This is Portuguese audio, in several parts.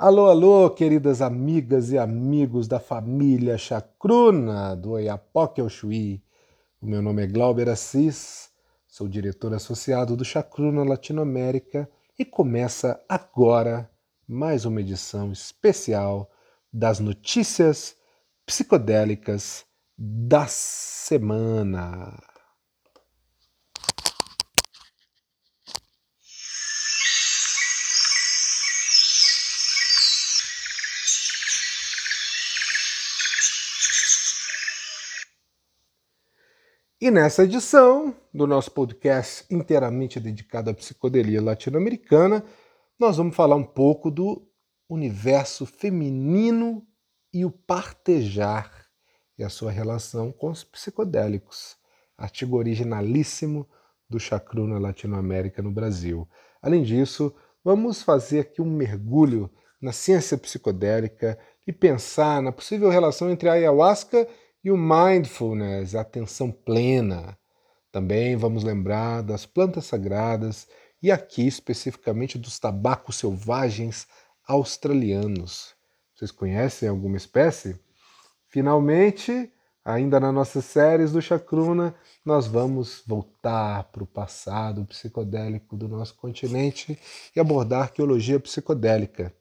Alô, alô, queridas amigas e amigos da família Chacruna do Oiapoque ao Chuí. O meu nome é Glauber Assis, sou diretor associado do Chacruna Latinoamérica e começa agora mais uma edição especial das notícias psicodélicas da semana. E nessa edição do nosso podcast inteiramente dedicado à psicodelia latino-americana, nós vamos falar um pouco do universo feminino e o partejar e a sua relação com os psicodélicos, artigo originalíssimo do Chacruna Latinoamérica no Brasil. Além disso, vamos fazer aqui um mergulho na ciência psicodélica e pensar na possível relação entre a ayahuasca e o mindfulness, a atenção plena. Também vamos lembrar das plantas sagradas e aqui especificamente dos tabacos selvagens australianos. Vocês conhecem alguma espécie? Finalmente, ainda nas nossas séries do Chacruna, nós vamos voltar para o passado psicodélico do nosso continente e abordar arqueologia psicodélica.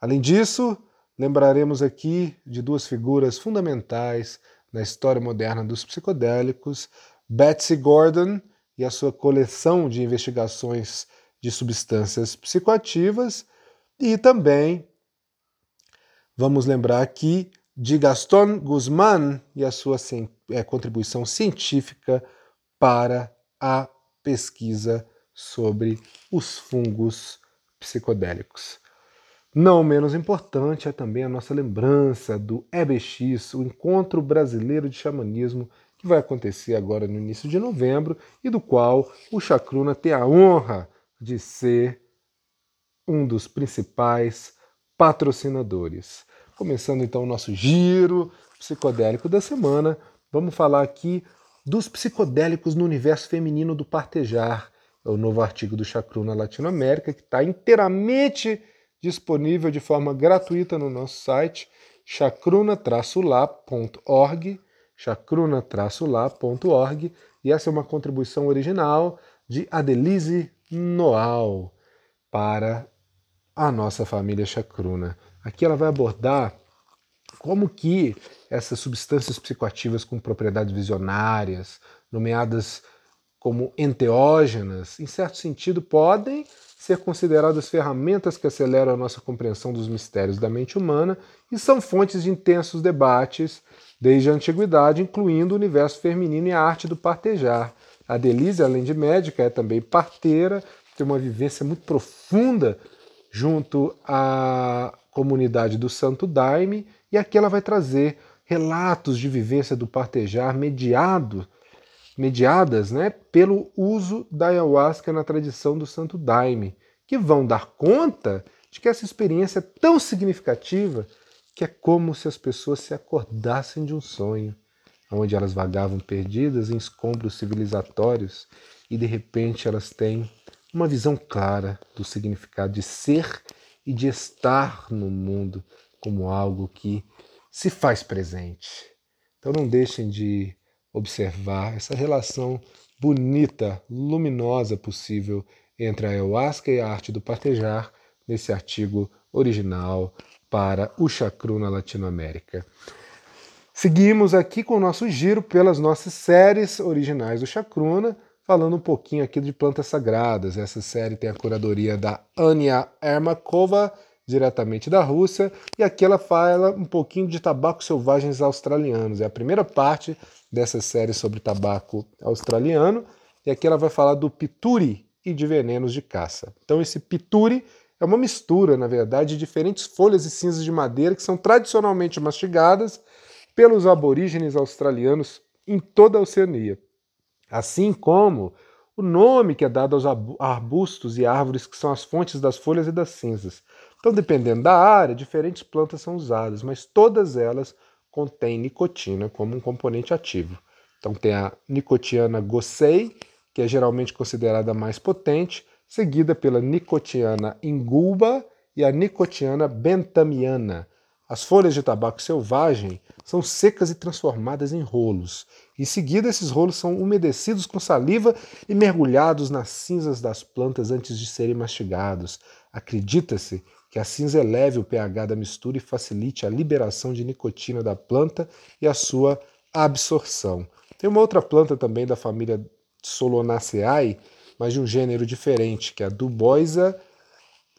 Além disso, lembraremos aqui de duas figuras fundamentais na história moderna dos psicodélicos, Betsy Gordon e a sua coleção de investigações de substâncias psicoativas, e também vamos lembrar aqui de Gaston Guzmán e a sua é, contribuição científica para a pesquisa sobre os fungos psicodélicos. Não menos importante é também a nossa lembrança do EBX, o Encontro Brasileiro de Xamanismo, que vai acontecer agora no início de novembro e do qual o Chacruna tem a honra de ser um dos principais patrocinadores. Começando então o nosso giro psicodélico da semana, vamos falar aqui dos psicodélicos no universo feminino do partejar. É o novo artigo do Chacruna Latinoamérica que está inteiramente disponível de forma gratuita no nosso site chacruna-lá.org, chacruna-lá.org, e essa é uma contribuição original de Adelise Noal para a nossa família chacruna. Aqui ela vai abordar como que essas substâncias psicoativas com propriedades visionárias, nomeadas como enteógenas, em certo sentido podem ser consideradas ferramentas que aceleram a nossa compreensão dos mistérios da mente humana e são fontes de intensos debates desde a antiguidade, incluindo o universo feminino e a arte do partejar. A Delise, além de médica, é também parteira, tem uma vivência muito profunda junto à comunidade do Santo Daime, e aqui ela vai trazer relatos de vivência do partejar mediado mediadas né, pelo uso da ayahuasca na tradição do Santo Daime, que vão dar conta de que essa experiência é tão significativa que é como se as pessoas se acordassem de um sonho, onde elas vagavam perdidas em escombros civilizatórios e de repente elas têm uma visão clara do significado de ser e de estar no mundo como algo que se faz presente. Então não deixem de observar essa relação bonita, luminosa possível entre a ayahuasca e a arte do partejar nesse artigo original para o Chacruna Latinoamérica. Seguimos aqui com o nosso giro pelas nossas séries originais do Chacruna, falando um pouquinho aqui de plantas sagradas. Essa série tem a curadoria da Anya Ermakova, diretamente da Rússia, e aqui ela fala um pouquinho de tabacos selvagens australianos. É a primeira parte dessa série sobre tabaco australiano, e aqui ela vai falar do pituri e de venenos de caça. Então esse pituri é uma mistura, na verdade, de diferentes folhas e cinzas de madeira que são tradicionalmente mastigadas pelos aborígenes australianos em toda a Oceania. Assim como o nome que é dado aos arbustos e árvores que são as fontes das folhas e das cinzas. Então, dependendo da área, diferentes plantas são usadas, mas todas elas contêm nicotina como um componente ativo. Então, tem a nicotiana gossei, que é geralmente considerada mais potente, seguida pela nicotiana ingulba e a Nicotiana bentamiana. As folhas de tabaco selvagem são secas e transformadas em rolos. Em seguida, esses rolos são umedecidos com saliva e mergulhados nas cinzas das plantas antes de serem mastigados. Acredita-se que a cinza eleve o pH da mistura e facilite a liberação de nicotina da planta e a sua absorção. Tem uma outra planta também da família Solanaceae, mas de um gênero diferente, que é a Duboisia,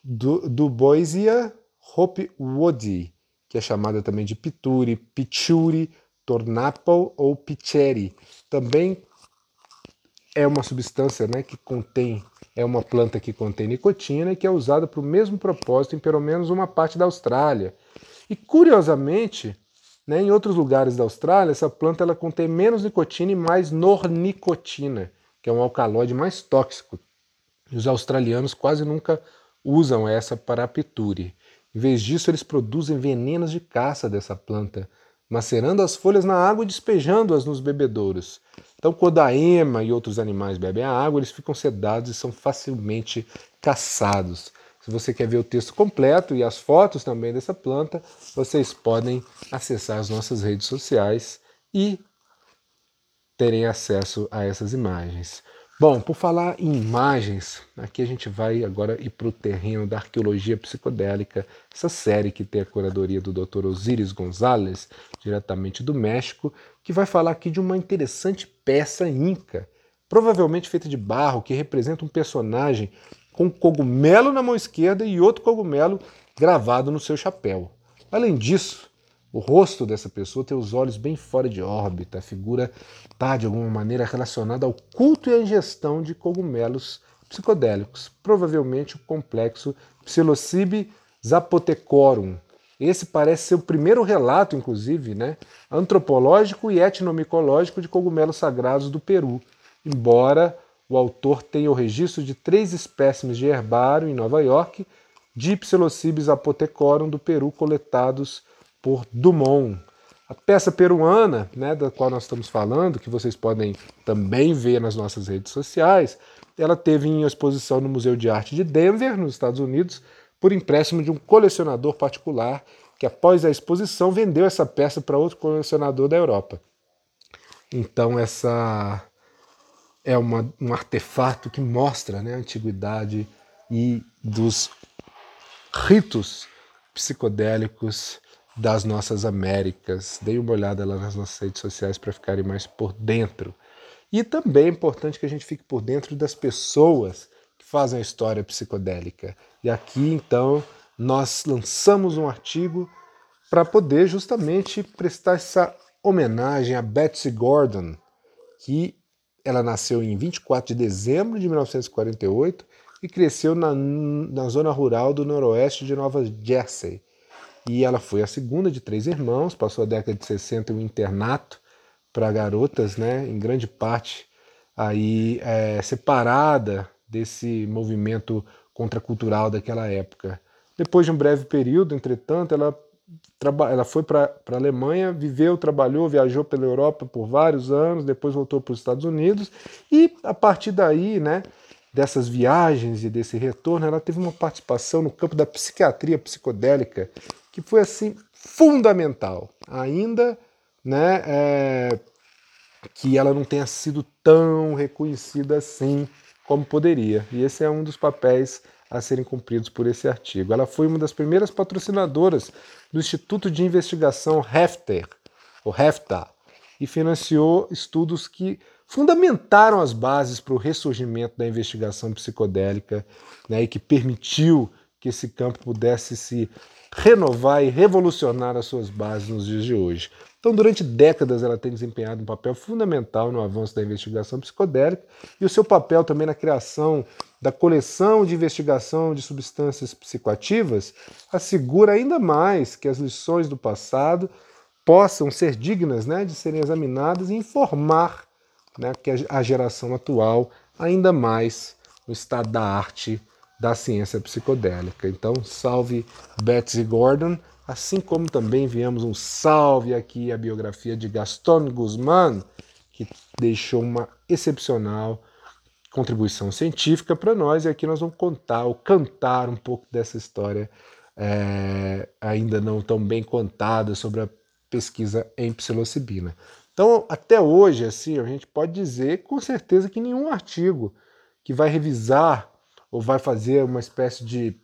Duboisia hopwoodi, que é chamada também de pituri, pichuri, tornaple ou picheri. Também é uma substância né, que contém é uma planta que contém nicotina e que é usada para o mesmo propósito em pelo menos uma parte da Austrália. E curiosamente, né, em outros lugares da Austrália, essa planta ela contém menos nicotina e mais nornicotina, que é um alcaloide mais tóxico. E os australianos quase nunca usam essa para a piture. Em vez disso, eles produzem venenos de caça dessa planta, macerando as folhas na água e despejando-as nos bebedouros. Então, quando a ema e outros animais bebem a água, eles ficam sedados e são facilmente caçados. Se você quer ver o texto completo e as fotos também dessa planta, vocês podem acessar as nossas redes sociais e terem acesso a essas imagens. Bom, por falar em imagens, aqui a gente vai agora ir para o terreno da arqueologia psicodélica, essa série que tem a curadoria do Dr. Osiris Gonzalez, diretamente do México, que vai falar aqui de uma interessante peça inca, provavelmente feita de barro, que representa um personagem com um cogumelo na mão esquerda e outro cogumelo gravado no seu chapéu. Além disso, o rosto dessa pessoa tem os olhos bem fora de órbita, a figura está de alguma maneira relacionada ao culto e à ingestão de cogumelos psicodélicos, provavelmente o complexo Psilocybe zapotecorum. Esse parece ser o primeiro relato, inclusive, né, antropológico e etnomicológico de cogumelos sagrados do Peru, embora o autor tenha o registro de três espécimes de herbário em Nova York de Psilocybe zapotecorum do Peru coletados por Dumont. A peça peruana, né, da qual nós estamos falando, que vocês podem também ver nas nossas redes sociais, ela teve em exposição no Museu de Arte de Denver, nos Estados Unidos, por empréstimo de um colecionador particular que, após a exposição, vendeu essa peça para outro colecionador da Europa. Então, essa é uma, um artefato que mostra né, a antiguidade e dos ritos psicodélicos das nossas Américas. Deem uma olhada lá nas nossas redes sociais para ficarem mais por dentro. E também é importante que a gente fique por dentro das pessoas que fazem a história psicodélica. E aqui, então, nós lançamos um artigo para poder justamente prestar essa homenagem a Betsy Gordon, que ela nasceu em 24 de dezembro de 1948 e cresceu na, na zona rural do noroeste de Nova Jersey e ela foi a segunda de três irmãos, passou a década de 60 em um internato para garotas, né, em grande parte aí é, separada desse movimento contracultural daquela época. Depois de um breve período, entretanto, ela, ela foi para a Alemanha, viveu, trabalhou, viajou pela Europa por vários anos, depois voltou para os Estados Unidos e a partir daí, né, dessas viagens e desse retorno, ela teve uma participação no campo da psiquiatria psicodélica que foi assim fundamental. Ainda, né, é, que ela não tenha sido tão reconhecida assim como poderia. E esse é um dos papéis a serem cumpridos por esse artigo. Ela foi uma das primeiras patrocinadoras do Instituto de Investigação Hefter, o HEFTA, e financiou estudos que fundamentaram as bases para o ressurgimento da investigação psicodélica né, e que permitiu que esse campo pudesse se renovar e revolucionar as suas bases nos dias de hoje. Então, durante décadas, ela tem desempenhado um papel fundamental no avanço da investigação psicodélica e o seu papel também na criação da coleção de investigação de substâncias psicoativas assegura ainda mais que as lições do passado possam ser dignas né, de serem examinadas e informar né, que a geração atual ainda mais o estado da arte da ciência psicodélica. Então, salve Betsy Gordon, assim como também enviamos um salve aqui à biografia de Gaston Guzmán, que deixou uma excepcional contribuição científica para nós, e aqui nós vamos contar ou cantar um pouco dessa história é, ainda não tão bem contada sobre a pesquisa em psilocibina. Então, até hoje, assim, a gente pode dizer com certeza que nenhum artigo que vai revisar ou vai fazer uma espécie de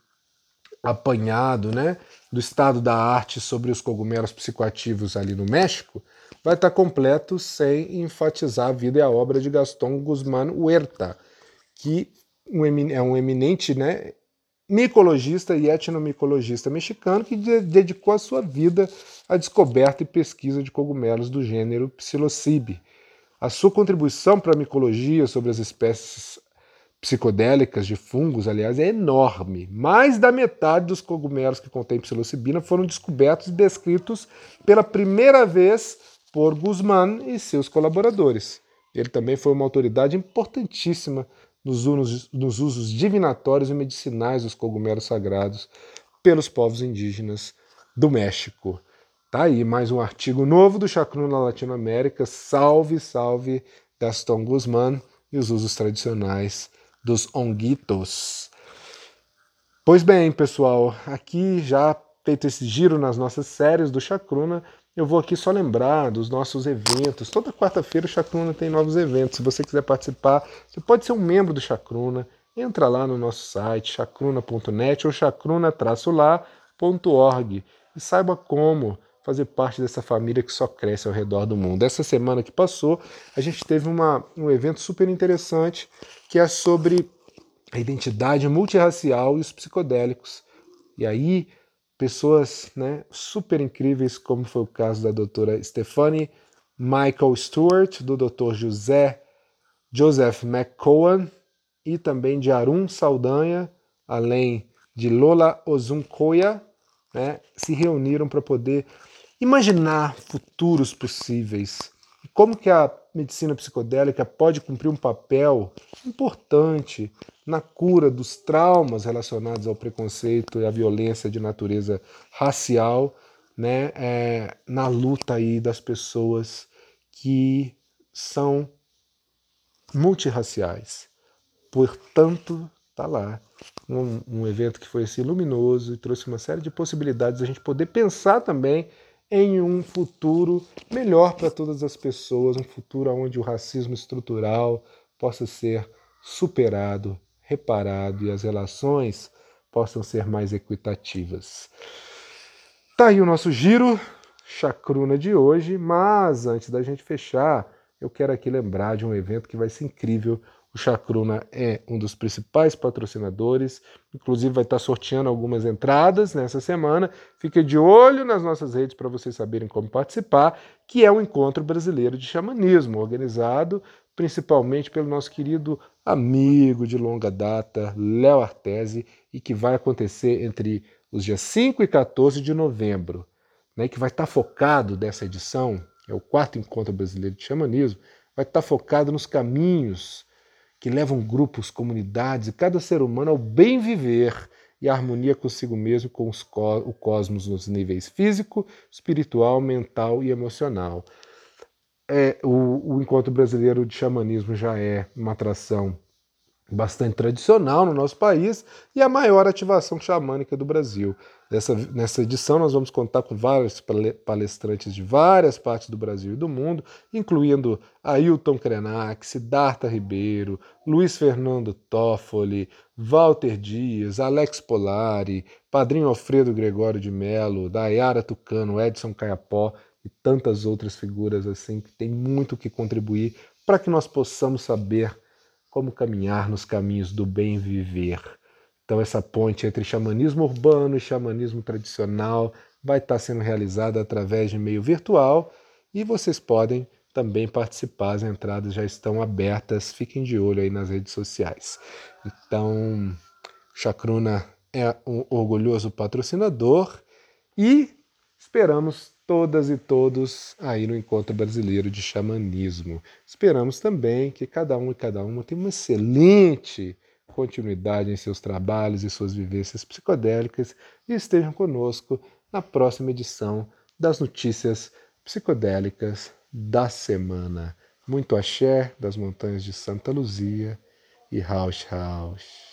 apanhado né, do estado da arte sobre os cogumelos psicoativos ali no México vai estar completo sem enfatizar a vida e a obra de Gaston Guzmán Huerta, que é um eminente né, micologista e etnomicologista mexicano que dedicou a sua vida à descoberta e pesquisa de cogumelos do gênero Psilocybe. A sua contribuição para a micologia sobre as espécies psicodélicas de fungos, aliás, é enorme. Mais da metade dos cogumelos que contêm psilocibina foram descobertos e descritos pela primeira vez por Guzmán e seus colaboradores. Ele também foi uma autoridade importantíssima nos usos, nos usos divinatórios e medicinais dos cogumelos sagrados pelos povos indígenas do México. Tá aí mais um artigo novo do Chacruna na Latinoamérica. Salve, salve Gaston Guzmán e os usos tradicionais dos onguitos. Pois bem, pessoal, aqui já feito esse giro nas nossas séries do Chacruna, eu vou aqui só lembrar dos nossos eventos. Toda quarta-feira o Chacruna tem novos eventos. Se você quiser participar, você pode ser um membro do Chacruna. Entra lá no nosso site, chacruna.net ou chacruna-lá.org e saiba como fazer parte dessa família que só cresce ao redor do mundo. Essa semana que passou, a gente teve uma, um evento super interessante que é sobre a identidade multirracial e os psicodélicos. E aí pessoas né, super incríveis, como foi o caso da doutora Stephanie Michael Stewart, do doutor José Joseph McCowan e também de Arun Saldanha, além de Lola Ozunkoya, né, se reuniram para poder imaginar futuros possíveis como que a medicina psicodélica pode cumprir um papel importante na cura dos traumas relacionados ao preconceito e à violência de natureza racial, né, é, na luta aí das pessoas que são multirraciais. Portanto, tá lá um, um evento que foi assim luminoso e trouxe uma série de possibilidades a gente poder pensar também em um futuro melhor para todas as pessoas, um futuro onde o racismo estrutural possa ser superado, reparado e as relações possam ser mais equitativas. Tá aí o nosso giro chacruna de hoje, mas antes da gente fechar, eu quero aqui lembrar de um evento que vai ser incrível o Chacruna é um dos principais patrocinadores, inclusive vai estar sorteando algumas entradas nessa semana. Fique de olho nas nossas redes para vocês saberem como participar, que é um encontro brasileiro de xamanismo, organizado principalmente pelo nosso querido amigo de longa data, Léo Artese, e que vai acontecer entre os dias 5 e 14 de novembro, né, que vai estar focado dessa edição, é o quarto encontro brasileiro de xamanismo, vai estar focado nos caminhos que levam grupos, comunidades e cada ser humano ao bem viver e a harmonia consigo mesmo com os, o cosmos nos níveis físico, espiritual, mental e emocional. É, o, o encontro brasileiro de xamanismo já é uma atração bastante tradicional no nosso país e a maior ativação xamânica do Brasil. Nessa, nessa edição, nós vamos contar com vários palestrantes de várias partes do Brasil e do mundo, incluindo Ailton Krenak, Siddhartha Ribeiro, Luiz Fernando Toffoli, Walter Dias, Alex Polari, Padrinho Alfredo Gregório de Melo, Dayara Tucano, Edson Caiapó e tantas outras figuras assim que têm muito que contribuir para que nós possamos saber como caminhar nos caminhos do bem viver. Então, essa ponte entre xamanismo urbano e xamanismo tradicional vai estar sendo realizada através de meio virtual e vocês podem também participar. As entradas já estão abertas, fiquem de olho aí nas redes sociais. Então, Chacruna é um orgulhoso patrocinador e esperamos todas e todos aí no Encontro Brasileiro de Xamanismo. Esperamos também que cada um e cada uma tenha uma excelente continuidade em seus trabalhos e suas vivências psicodélicas e estejam conosco na próxima edição das notícias psicodélicas da semana. Muito axé das montanhas de Santa Luzia e Rausch Rausch.